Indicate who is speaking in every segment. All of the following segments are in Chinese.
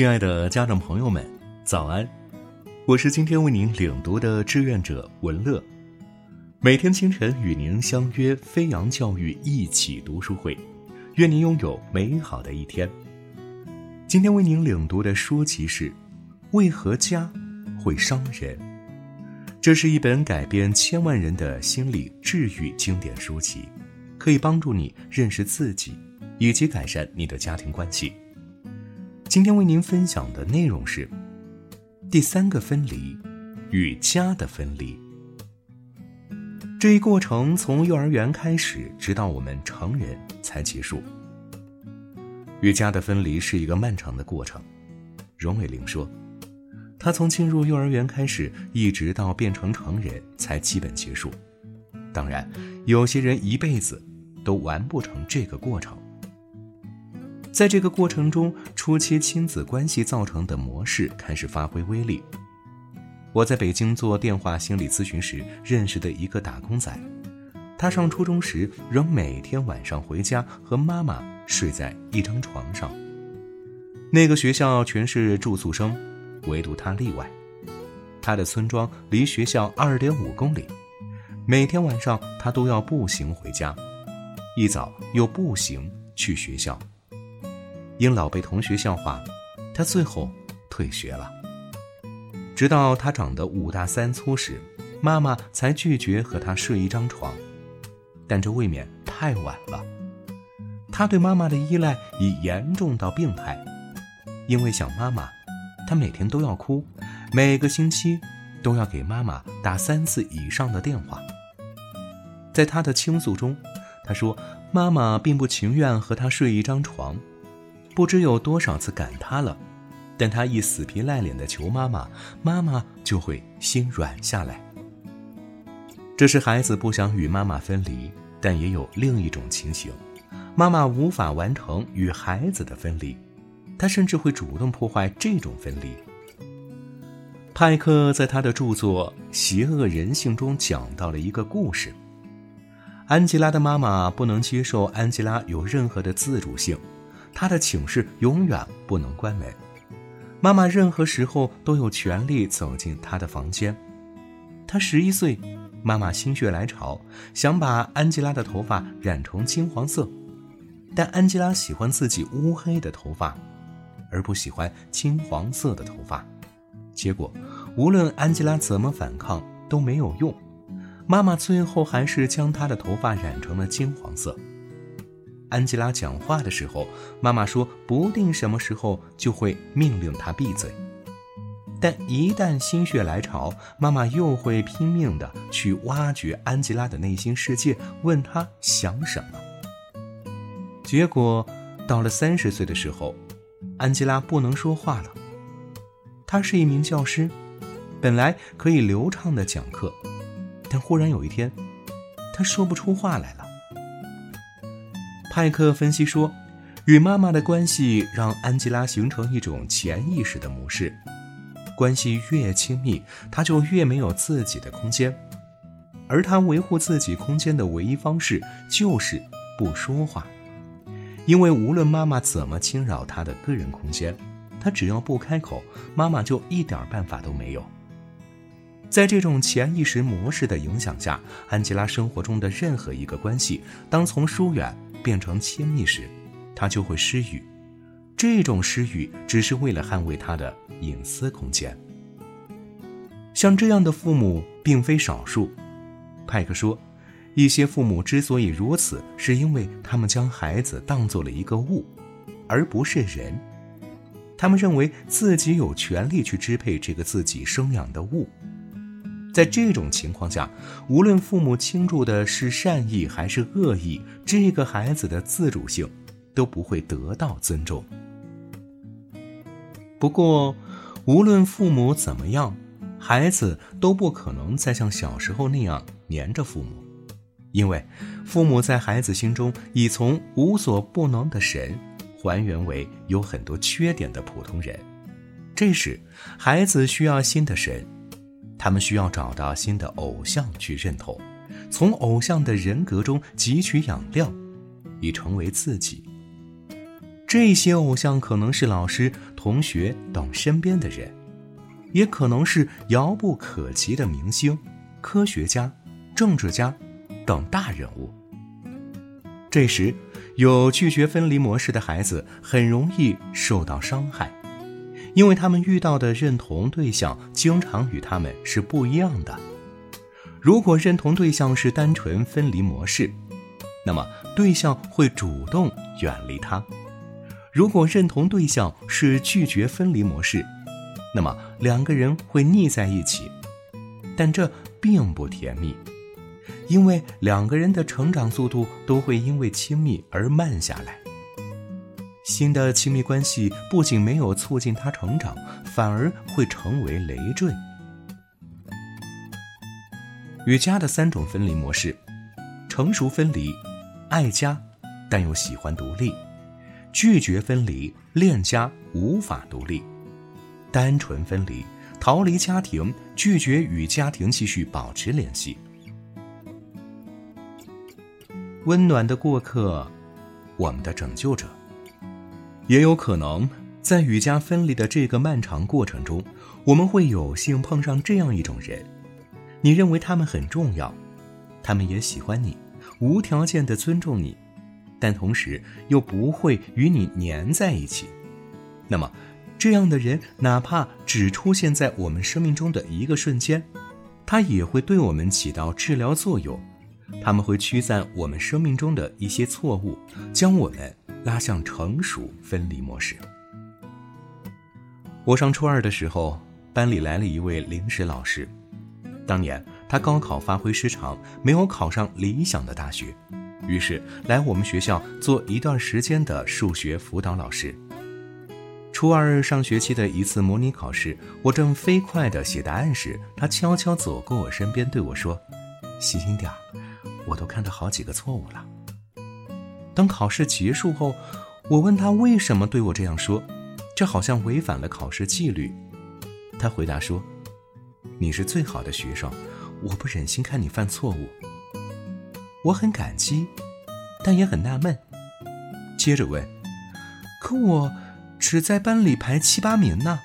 Speaker 1: 亲爱的家长朋友们，早安！我是今天为您领读的志愿者文乐，每天清晨与您相约飞扬教育一起读书会，愿您拥有美好的一天。今天为您领读的书籍是《为何家会伤人》，这是一本改变千万人的心理治愈经典书籍，可以帮助你认识自己，以及改善你的家庭关系。今天为您分享的内容是第三个分离与家的分离。这一过程从幼儿园开始，直到我们成人才结束。与家的分离是一个漫长的过程。荣伟玲说：“他从进入幼儿园开始，一直到变成成人才基本结束。当然，有些人一辈子都完不成这个过程。”在这个过程中，初期亲子关系造成的模式开始发挥威力。我在北京做电话心理咨询时认识的一个打工仔，他上初中时仍每天晚上回家和妈妈睡在一张床上。那个学校全是住宿生，唯独他例外。他的村庄离学校二点五公里，每天晚上他都要步行回家，一早又步行去学校。因老被同学笑话，他最后退学了。直到他长得五大三粗时，妈妈才拒绝和他睡一张床。但这未免太晚了。他对妈妈的依赖已严重到病态，因为想妈妈，他每天都要哭，每个星期都要给妈妈打三次以上的电话。在他的倾诉中，他说妈妈并不情愿和他睡一张床。不知有多少次赶他了，但他一死皮赖脸的求妈妈，妈妈就会心软下来。这是孩子不想与妈妈分离，但也有另一种情形：妈妈无法完成与孩子的分离，他甚至会主动破坏这种分离。派克在他的著作《邪恶人性》中讲到了一个故事：安吉拉的妈妈不能接受安吉拉有任何的自主性。他的寝室永远不能关门，妈妈任何时候都有权利走进他的房间。他十一岁，妈妈心血来潮想把安吉拉的头发染成金黄色，但安吉拉喜欢自己乌黑的头发，而不喜欢金黄色的头发。结果，无论安吉拉怎么反抗都没有用，妈妈最后还是将她的头发染成了金黄色。安吉拉讲话的时候，妈妈说不定什么时候就会命令她闭嘴，但一旦心血来潮，妈妈又会拼命的去挖掘安吉拉的内心世界，问她想什么。结果到了三十岁的时候，安吉拉不能说话了。她是一名教师，本来可以流畅的讲课，但忽然有一天，她说不出话来了。派克分析说，与妈妈的关系让安吉拉形成一种潜意识的模式，关系越亲密，她就越没有自己的空间，而她维护自己空间的唯一方式就是不说话，因为无论妈妈怎么侵扰她的个人空间，她只要不开口，妈妈就一点办法都没有。在这种潜意识模式的影响下，安吉拉生活中的任何一个关系，当从疏远。变成亲密时，他就会失语。这种失语只是为了捍卫他的隐私空间。像这样的父母并非少数。派克说，一些父母之所以如此，是因为他们将孩子当做了一个物，而不是人。他们认为自己有权利去支配这个自己生养的物。在这种情况下，无论父母倾注的是善意还是恶意，这个孩子的自主性都不会得到尊重。不过，无论父母怎么样，孩子都不可能再像小时候那样黏着父母，因为父母在孩子心中已从无所不能的神还原为有很多缺点的普通人。这时，孩子需要新的神。他们需要找到新的偶像去认同，从偶像的人格中汲取养料，以成为自己。这些偶像可能是老师、同学等身边的人，也可能是遥不可及的明星、科学家、政治家等大人物。这时，有拒绝分离模式的孩子很容易受到伤害，因为他们遇到的认同对象经常与他们是不一样的。如果认同对象是单纯分离模式，那么对象会主动远离他；如果认同对象是拒绝分离模式，那么两个人会腻在一起，但这并不甜蜜，因为两个人的成长速度都会因为亲密而慢下来。新的亲密关系不仅没有促进他成长，反而会成为累赘。与家的三种分离模式：成熟分离，爱家但又喜欢独立；拒绝分离，恋家无法独立；单纯分离，逃离家庭，拒绝与家庭继续保持联系。温暖的过客，我们的拯救者。也有可能在与家分离的这个漫长过程中，我们会有幸碰上这样一种人。你认为他们很重要，他们也喜欢你，无条件的尊重你，但同时又不会与你粘在一起。那么，这样的人哪怕只出现在我们生命中的一个瞬间，他也会对我们起到治疗作用。他们会驱散我们生命中的一些错误，将我们拉向成熟分离模式。我上初二的时候，班里来了一位临时老师。当年他高考发挥失常，没有考上理想的大学，于是来我们学校做一段时间的数学辅导老师。初二上学期的一次模拟考试，我正飞快地写答案时，他悄悄走过我身边，对我说：“细心点儿，我都看到好几个错误了。”等考试结束后，我问他为什么对我这样说，这好像违反了考试纪律。他回答说。你是最好的学生，我不忍心看你犯错误。我很感激，但也很纳闷。接着问：“可我只在班里排七八名呢。”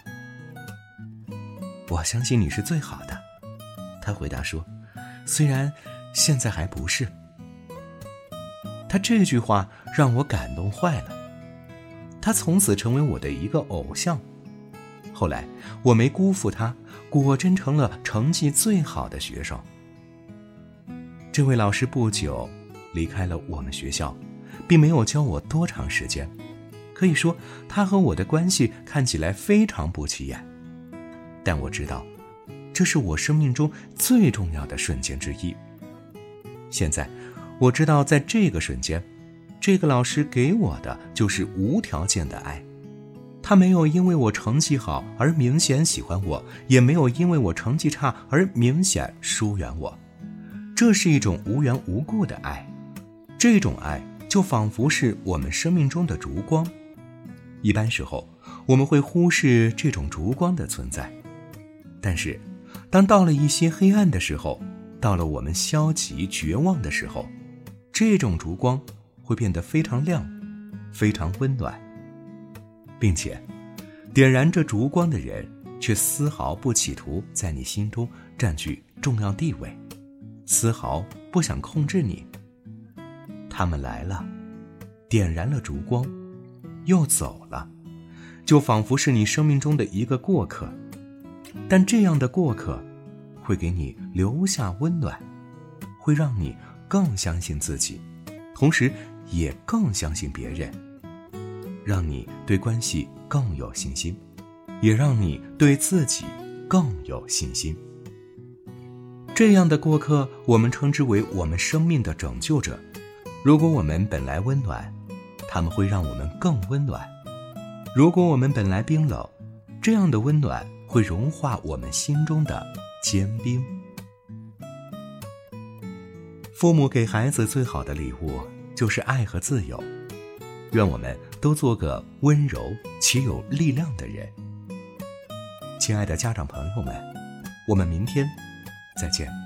Speaker 1: 我相信你是最好的，他回答说：“虽然现在还不是。”他这句话让我感动坏了。他从此成为我的一个偶像。后来我没辜负他。果真成了成绩最好的学生。这位老师不久离开了我们学校，并没有教我多长时间。可以说，他和我的关系看起来非常不起眼。但我知道，这是我生命中最重要的瞬间之一。现在，我知道，在这个瞬间，这个老师给我的就是无条件的爱。他没有因为我成绩好而明显喜欢我，也没有因为我成绩差而明显疏远我。这是一种无缘无故的爱，这种爱就仿佛是我们生命中的烛光。一般时候，我们会忽视这种烛光的存在，但是，当到了一些黑暗的时候，到了我们消极绝望的时候，这种烛光会变得非常亮，非常温暖。并且，点燃这烛光的人，却丝毫不企图在你心中占据重要地位，丝毫不想控制你。他们来了，点燃了烛光，又走了，就仿佛是你生命中的一个过客。但这样的过客，会给你留下温暖，会让你更相信自己，同时也更相信别人。让你对关系更有信心，也让你对自己更有信心。这样的过客，我们称之为我们生命的拯救者。如果我们本来温暖，他们会让我们更温暖；如果我们本来冰冷，这样的温暖会融化我们心中的坚冰。父母给孩子最好的礼物就是爱和自由。愿我们都做个温柔且有力量的人。亲爱的家长朋友们，我们明天再见。